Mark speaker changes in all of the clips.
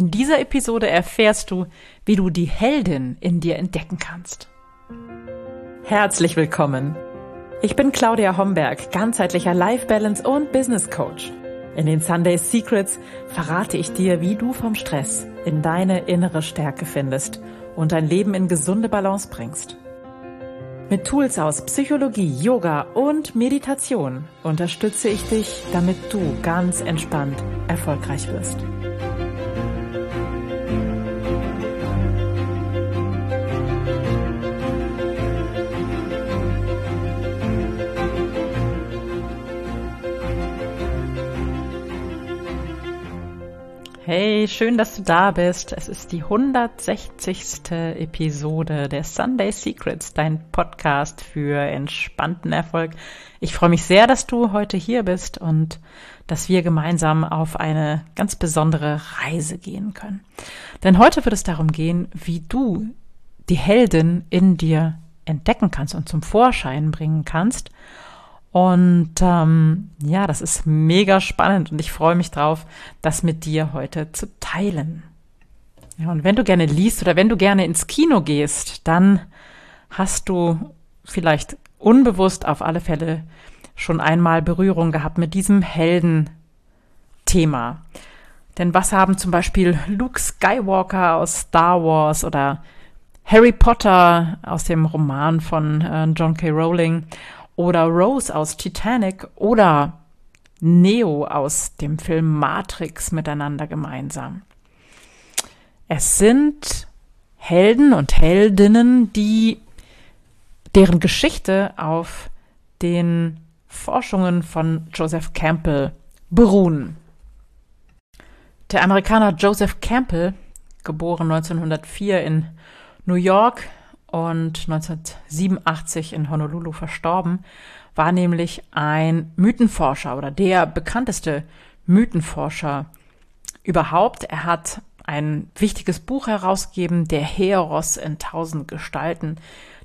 Speaker 1: In dieser Episode erfährst du, wie du die Heldin in dir entdecken kannst. Herzlich willkommen. Ich bin Claudia Homberg, ganzheitlicher Life Balance und Business Coach. In den Sunday Secrets verrate ich dir, wie du vom Stress in deine innere Stärke findest und dein Leben in gesunde Balance bringst. Mit Tools aus Psychologie, Yoga und Meditation unterstütze ich dich, damit du ganz entspannt erfolgreich wirst. Hey, schön, dass du da bist. Es ist die 160. Episode der Sunday Secrets, dein Podcast für entspannten Erfolg. Ich freue mich sehr, dass du heute hier bist und dass wir gemeinsam auf eine ganz besondere Reise gehen können. Denn heute wird es darum gehen, wie du die Heldin in dir entdecken kannst und zum Vorschein bringen kannst und ähm, ja, das ist mega spannend und ich freue mich drauf, das mit dir heute zu teilen. Ja, und wenn du gerne liest oder wenn du gerne ins Kino gehst, dann hast du vielleicht unbewusst auf alle Fälle schon einmal Berührung gehabt mit diesem Heldenthema. Denn was haben zum Beispiel Luke Skywalker aus Star Wars oder Harry Potter aus dem Roman von äh, John K. Rowling oder Rose aus Titanic oder Neo aus dem Film Matrix miteinander gemeinsam. Es sind Helden und Heldinnen, die deren Geschichte auf den Forschungen von Joseph Campbell beruhen. Der Amerikaner Joseph Campbell, geboren 1904 in New York, und 1987 in Honolulu verstorben, war nämlich ein Mythenforscher oder der bekannteste Mythenforscher überhaupt. Er hat ein wichtiges Buch herausgegeben, Der Heros in tausend Gestalten.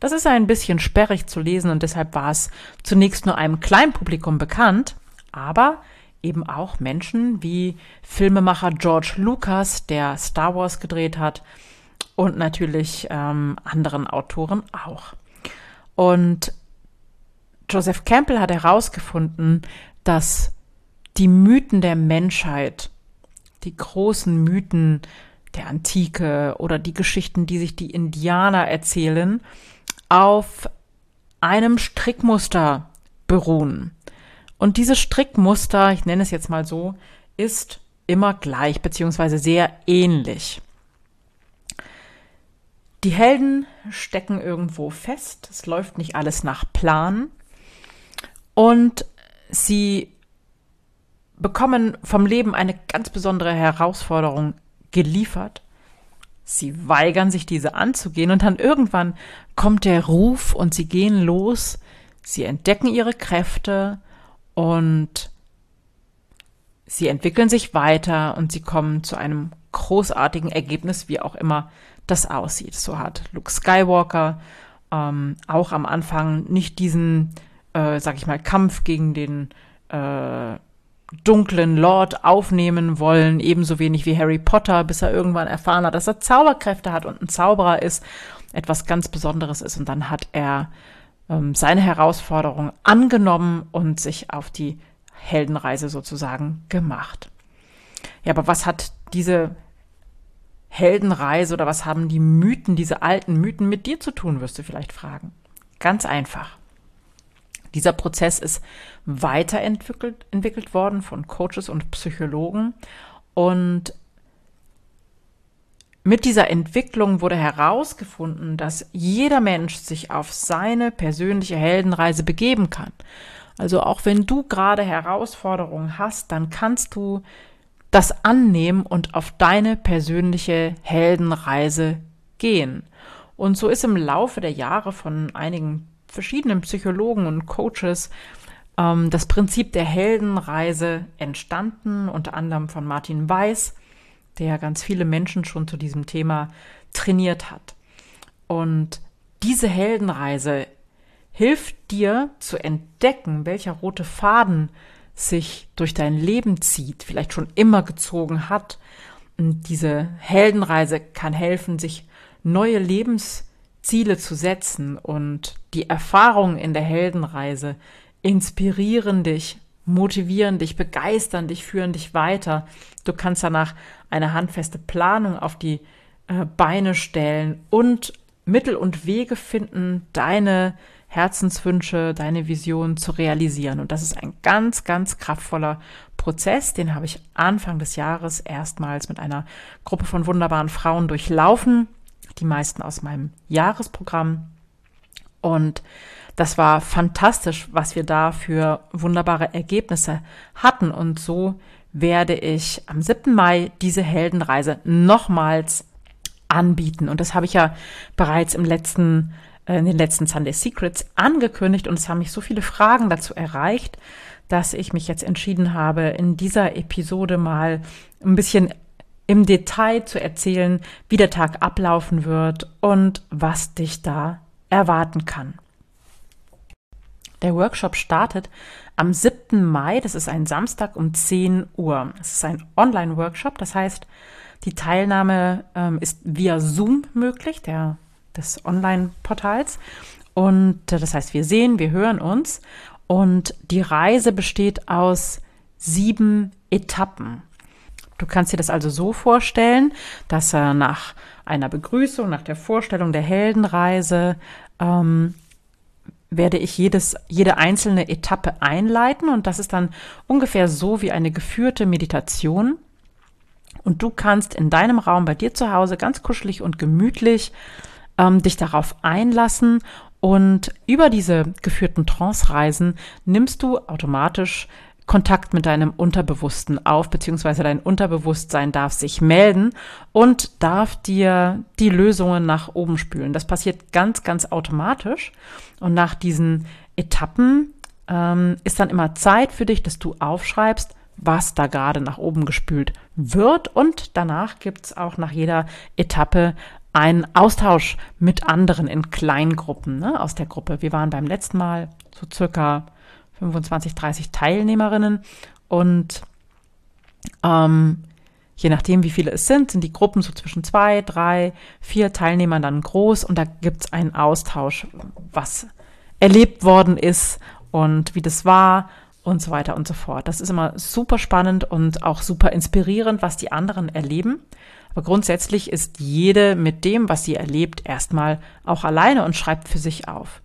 Speaker 1: Das ist ein bisschen sperrig zu lesen und deshalb war es zunächst nur einem kleinen Publikum bekannt, aber eben auch Menschen wie Filmemacher George Lucas, der Star Wars gedreht hat, und natürlich ähm, anderen Autoren auch. Und Joseph Campbell hat herausgefunden, dass die Mythen der Menschheit, die großen Mythen der Antike oder die Geschichten, die sich die Indianer erzählen, auf einem Strickmuster beruhen. Und dieses Strickmuster, ich nenne es jetzt mal so, ist immer gleich beziehungsweise sehr ähnlich. Die Helden stecken irgendwo fest, es läuft nicht alles nach Plan. Und sie bekommen vom Leben eine ganz besondere Herausforderung geliefert. Sie weigern sich, diese anzugehen. Und dann irgendwann kommt der Ruf und sie gehen los, sie entdecken ihre Kräfte und sie entwickeln sich weiter und sie kommen zu einem großartigen Ergebnis, wie auch immer das aussieht. So hat Luke Skywalker ähm, auch am Anfang nicht diesen, äh, sag ich mal, Kampf gegen den äh, dunklen Lord aufnehmen wollen, ebenso wenig wie Harry Potter, bis er irgendwann erfahren hat, dass er Zauberkräfte hat und ein Zauberer ist, etwas ganz Besonderes ist. Und dann hat er ähm, seine Herausforderung angenommen und sich auf die Heldenreise sozusagen gemacht. Ja, aber was hat diese Heldenreise oder was haben die Mythen, diese alten Mythen mit dir zu tun, wirst du vielleicht fragen. Ganz einfach. Dieser Prozess ist weiterentwickelt entwickelt worden von Coaches und Psychologen und mit dieser Entwicklung wurde herausgefunden, dass jeder Mensch sich auf seine persönliche Heldenreise begeben kann. Also auch wenn du gerade Herausforderungen hast, dann kannst du das annehmen und auf deine persönliche Heldenreise gehen. Und so ist im Laufe der Jahre von einigen verschiedenen Psychologen und Coaches ähm, das Prinzip der Heldenreise entstanden, unter anderem von Martin Weiß, der ganz viele Menschen schon zu diesem Thema trainiert hat. Und diese Heldenreise hilft dir zu entdecken, welcher rote Faden sich durch dein Leben zieht, vielleicht schon immer gezogen hat Und diese Heldenreise kann helfen, sich neue Lebensziele zu setzen und die Erfahrungen in der Heldenreise inspirieren dich, motivieren dich, begeistern dich, führen dich weiter. Du kannst danach eine handfeste Planung auf die äh, Beine stellen und Mittel und Wege finden, deine Herzenswünsche, deine Vision zu realisieren. Und das ist ein ganz, ganz kraftvoller Prozess. Den habe ich Anfang des Jahres erstmals mit einer Gruppe von wunderbaren Frauen durchlaufen. Die meisten aus meinem Jahresprogramm. Und das war fantastisch, was wir da für wunderbare Ergebnisse hatten. Und so werde ich am 7. Mai diese Heldenreise nochmals anbieten. Und das habe ich ja bereits im letzten, in den letzten Sunday Secrets angekündigt und es haben mich so viele Fragen dazu erreicht, dass ich mich jetzt entschieden habe, in dieser Episode mal ein bisschen im Detail zu erzählen, wie der Tag ablaufen wird und was dich da erwarten kann. Der Workshop startet am 7. Mai, das ist ein Samstag um 10 Uhr. Es ist ein Online-Workshop, das heißt, die Teilnahme ähm, ist via Zoom möglich, der, des Online-Portals. Und äh, das heißt, wir sehen, wir hören uns. Und die Reise besteht aus sieben Etappen. Du kannst dir das also so vorstellen, dass äh, nach einer Begrüßung, nach der Vorstellung der Heldenreise, ähm, werde ich jedes, jede einzelne Etappe einleiten und das ist dann ungefähr so wie eine geführte Meditation. Und du kannst in deinem Raum bei dir zu Hause ganz kuschelig und gemütlich ähm, dich darauf einlassen. Und über diese geführten Trance-Reisen nimmst du automatisch Kontakt mit deinem Unterbewussten auf, beziehungsweise dein Unterbewusstsein darf sich melden und darf dir die Lösungen nach oben spülen. Das passiert ganz, ganz automatisch. Und nach diesen Etappen ähm, ist dann immer Zeit für dich, dass du aufschreibst, was da gerade nach oben gespült wird. Und danach gibt es auch nach jeder Etappe einen Austausch mit anderen in Kleingruppen ne, aus der Gruppe. Wir waren beim letzten Mal so circa 25, 30 Teilnehmerinnen und ähm, je nachdem, wie viele es sind, sind die Gruppen so zwischen zwei, drei, vier Teilnehmern dann groß und da gibt es einen Austausch, was erlebt worden ist und wie das war und so weiter und so fort. Das ist immer super spannend und auch super inspirierend, was die anderen erleben. Aber grundsätzlich ist jede mit dem, was sie erlebt, erstmal auch alleine und schreibt für sich auf.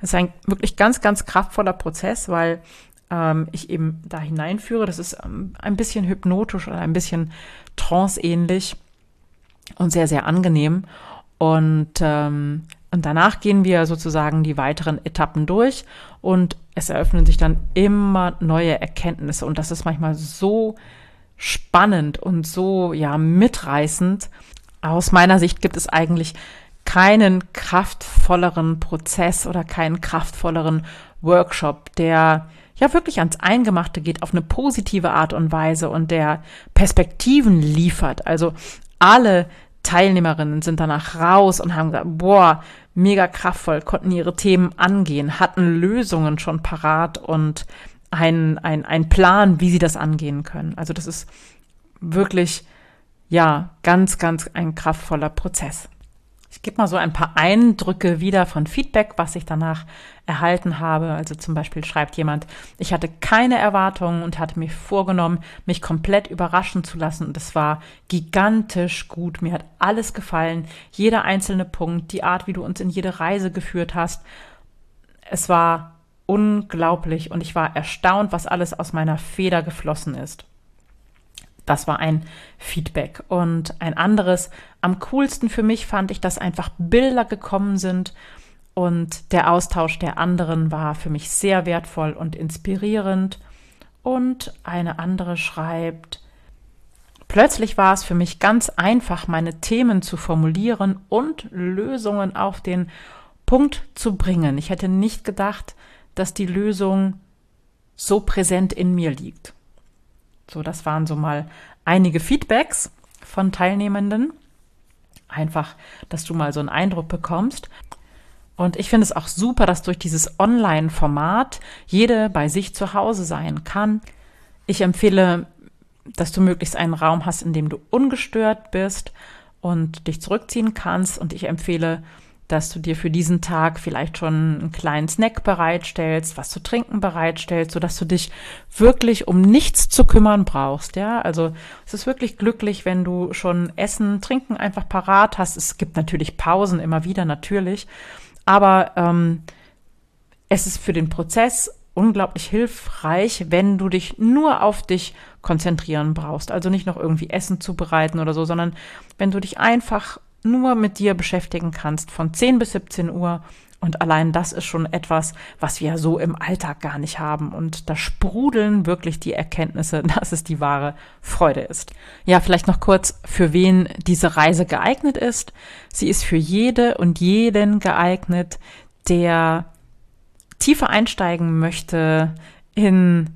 Speaker 1: Das ist ein wirklich ganz, ganz kraftvoller Prozess, weil ähm, ich eben da hineinführe. Das ist ähm, ein bisschen hypnotisch oder ein bisschen trance-ähnlich und sehr, sehr angenehm. Und ähm, und danach gehen wir sozusagen die weiteren Etappen durch und es eröffnen sich dann immer neue Erkenntnisse. Und das ist manchmal so spannend und so, ja, mitreißend. Aus meiner Sicht gibt es eigentlich keinen kraftvolleren Prozess oder keinen kraftvolleren Workshop, der ja wirklich ans Eingemachte geht auf eine positive Art und Weise und der Perspektiven liefert. Also alle Teilnehmerinnen sind danach raus und haben gesagt, boah, mega kraftvoll, konnten ihre Themen angehen, hatten Lösungen schon parat und ein, ein, ein Plan, wie sie das angehen können. Also das ist wirklich, ja, ganz, ganz ein kraftvoller Prozess. Ich gebe mal so ein paar Eindrücke wieder von Feedback, was ich danach erhalten habe. Also zum Beispiel schreibt jemand, ich hatte keine Erwartungen und hatte mir vorgenommen, mich komplett überraschen zu lassen. Und es war gigantisch gut. Mir hat alles gefallen. Jeder einzelne Punkt, die Art, wie du uns in jede Reise geführt hast. Es war unglaublich und ich war erstaunt, was alles aus meiner Feder geflossen ist. Das war ein Feedback. Und ein anderes, am coolsten für mich fand ich, dass einfach Bilder gekommen sind und der Austausch der anderen war für mich sehr wertvoll und inspirierend. Und eine andere schreibt, plötzlich war es für mich ganz einfach, meine Themen zu formulieren und Lösungen auf den Punkt zu bringen. Ich hätte nicht gedacht, dass die Lösung so präsent in mir liegt. So, das waren so mal einige Feedbacks von Teilnehmenden. Einfach, dass du mal so einen Eindruck bekommst. Und ich finde es auch super, dass durch dieses Online-Format jede bei sich zu Hause sein kann. Ich empfehle dass du möglichst einen Raum hast, in dem du ungestört bist und dich zurückziehen kannst. Und ich empfehle, dass du dir für diesen Tag vielleicht schon einen kleinen Snack bereitstellst, was zu trinken bereitstellst, sodass du dich wirklich um nichts zu kümmern brauchst. Ja, also es ist wirklich glücklich, wenn du schon Essen, Trinken einfach parat hast. Es gibt natürlich Pausen immer wieder, natürlich. Aber ähm, es ist für den Prozess unglaublich hilfreich, wenn du dich nur auf dich konzentrieren brauchst. Also nicht noch irgendwie Essen zubereiten oder so, sondern wenn du dich einfach nur mit dir beschäftigen kannst von 10 bis 17 Uhr. Und allein das ist schon etwas, was wir so im Alltag gar nicht haben. Und da sprudeln wirklich die Erkenntnisse, dass es die wahre Freude ist. Ja, vielleicht noch kurz, für wen diese Reise geeignet ist. Sie ist für jede und jeden geeignet, der tiefer einsteigen möchte in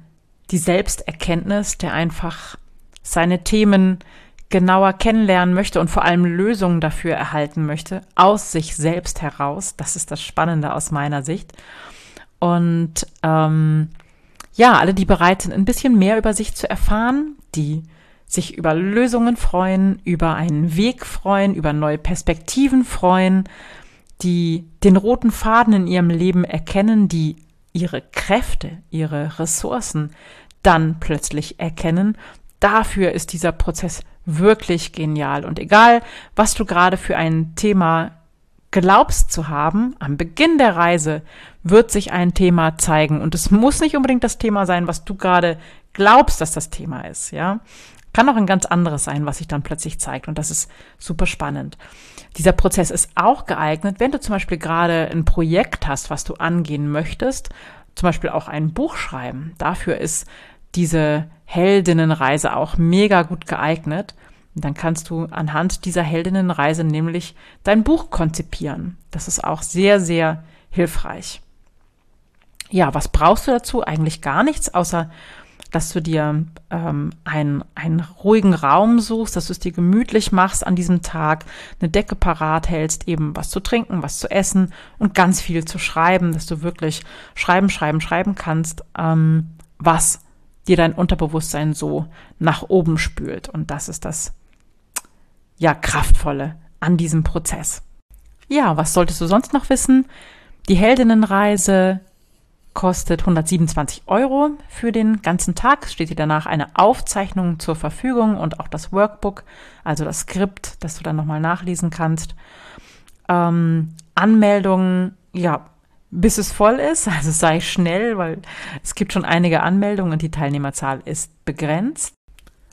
Speaker 1: die Selbsterkenntnis, der einfach seine Themen genauer kennenlernen möchte und vor allem Lösungen dafür erhalten möchte, aus sich selbst heraus. Das ist das Spannende aus meiner Sicht. Und ähm, ja, alle, die bereit sind, ein bisschen mehr über sich zu erfahren, die sich über Lösungen freuen, über einen Weg freuen, über neue Perspektiven freuen, die den roten Faden in ihrem Leben erkennen, die ihre Kräfte, ihre Ressourcen dann plötzlich erkennen. Dafür ist dieser Prozess wirklich genial. Und egal, was du gerade für ein Thema glaubst zu haben, am Beginn der Reise wird sich ein Thema zeigen. Und es muss nicht unbedingt das Thema sein, was du gerade glaubst, dass das Thema ist, ja. Kann auch ein ganz anderes sein, was sich dann plötzlich zeigt. Und das ist super spannend. Dieser Prozess ist auch geeignet, wenn du zum Beispiel gerade ein Projekt hast, was du angehen möchtest, zum Beispiel auch ein Buch schreiben. Dafür ist diese Heldinnenreise auch mega gut geeignet. Und dann kannst du anhand dieser Heldinnenreise nämlich dein Buch konzipieren. Das ist auch sehr, sehr hilfreich. Ja, was brauchst du dazu? Eigentlich gar nichts, außer dass du dir ähm, einen, einen ruhigen Raum suchst, dass du es dir gemütlich machst an diesem Tag, eine Decke parat hältst, eben was zu trinken, was zu essen und ganz viel zu schreiben, dass du wirklich schreiben, schreiben, schreiben kannst, ähm, was dir dein Unterbewusstsein so nach oben spült. Und das ist das, ja, kraftvolle an diesem Prozess. Ja, was solltest du sonst noch wissen? Die Heldinnenreise kostet 127 Euro für den ganzen Tag. Steht dir danach eine Aufzeichnung zur Verfügung und auch das Workbook, also das Skript, das du dann nochmal nachlesen kannst. Ähm, Anmeldungen, ja, bis es voll ist, also sei schnell, weil es gibt schon einige Anmeldungen und die Teilnehmerzahl ist begrenzt.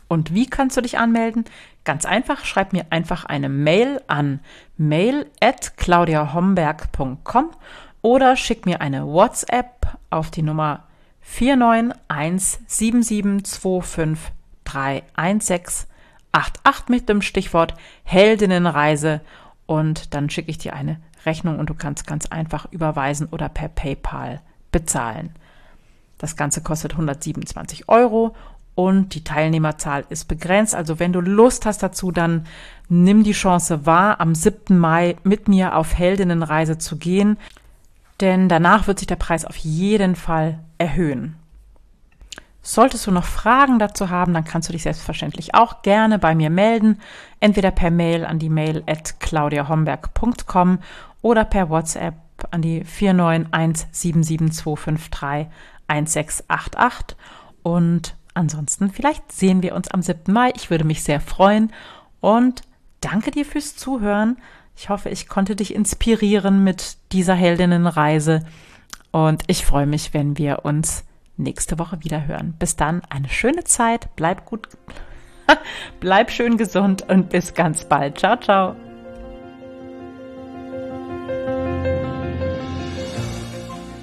Speaker 1: Und wie kannst du dich anmelden? Ganz einfach, schreib mir einfach eine Mail an mail at claudiahomberg.com oder schick mir eine WhatsApp auf die Nummer 49177253168 mit dem Stichwort Heldinnenreise und dann schicke ich dir eine Rechnung und du kannst ganz einfach überweisen oder per PayPal bezahlen. Das Ganze kostet 127 Euro und die Teilnehmerzahl ist begrenzt. Also wenn du Lust hast dazu, dann nimm die Chance wahr, am 7. Mai mit mir auf Heldinnenreise zu gehen, denn danach wird sich der Preis auf jeden Fall erhöhen. Solltest du noch Fragen dazu haben, dann kannst du dich selbstverständlich auch gerne bei mir melden, entweder per Mail an die Mail at claudiahomberg.com oder per WhatsApp an die 4917725316888 und ansonsten vielleicht sehen wir uns am 7. Mai. Ich würde mich sehr freuen und danke dir fürs Zuhören. Ich hoffe, ich konnte dich inspirieren mit dieser Heldinnenreise und ich freue mich, wenn wir uns nächste Woche wieder hören. Bis dann, eine schöne Zeit, bleib gut, bleib schön gesund und bis ganz bald. Ciao, ciao.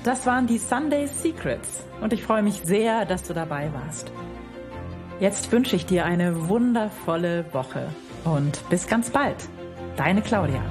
Speaker 1: Das waren die Sunday Secrets und ich freue mich sehr, dass du dabei warst. Jetzt wünsche ich dir eine wundervolle Woche und bis ganz bald. Deine Claudia.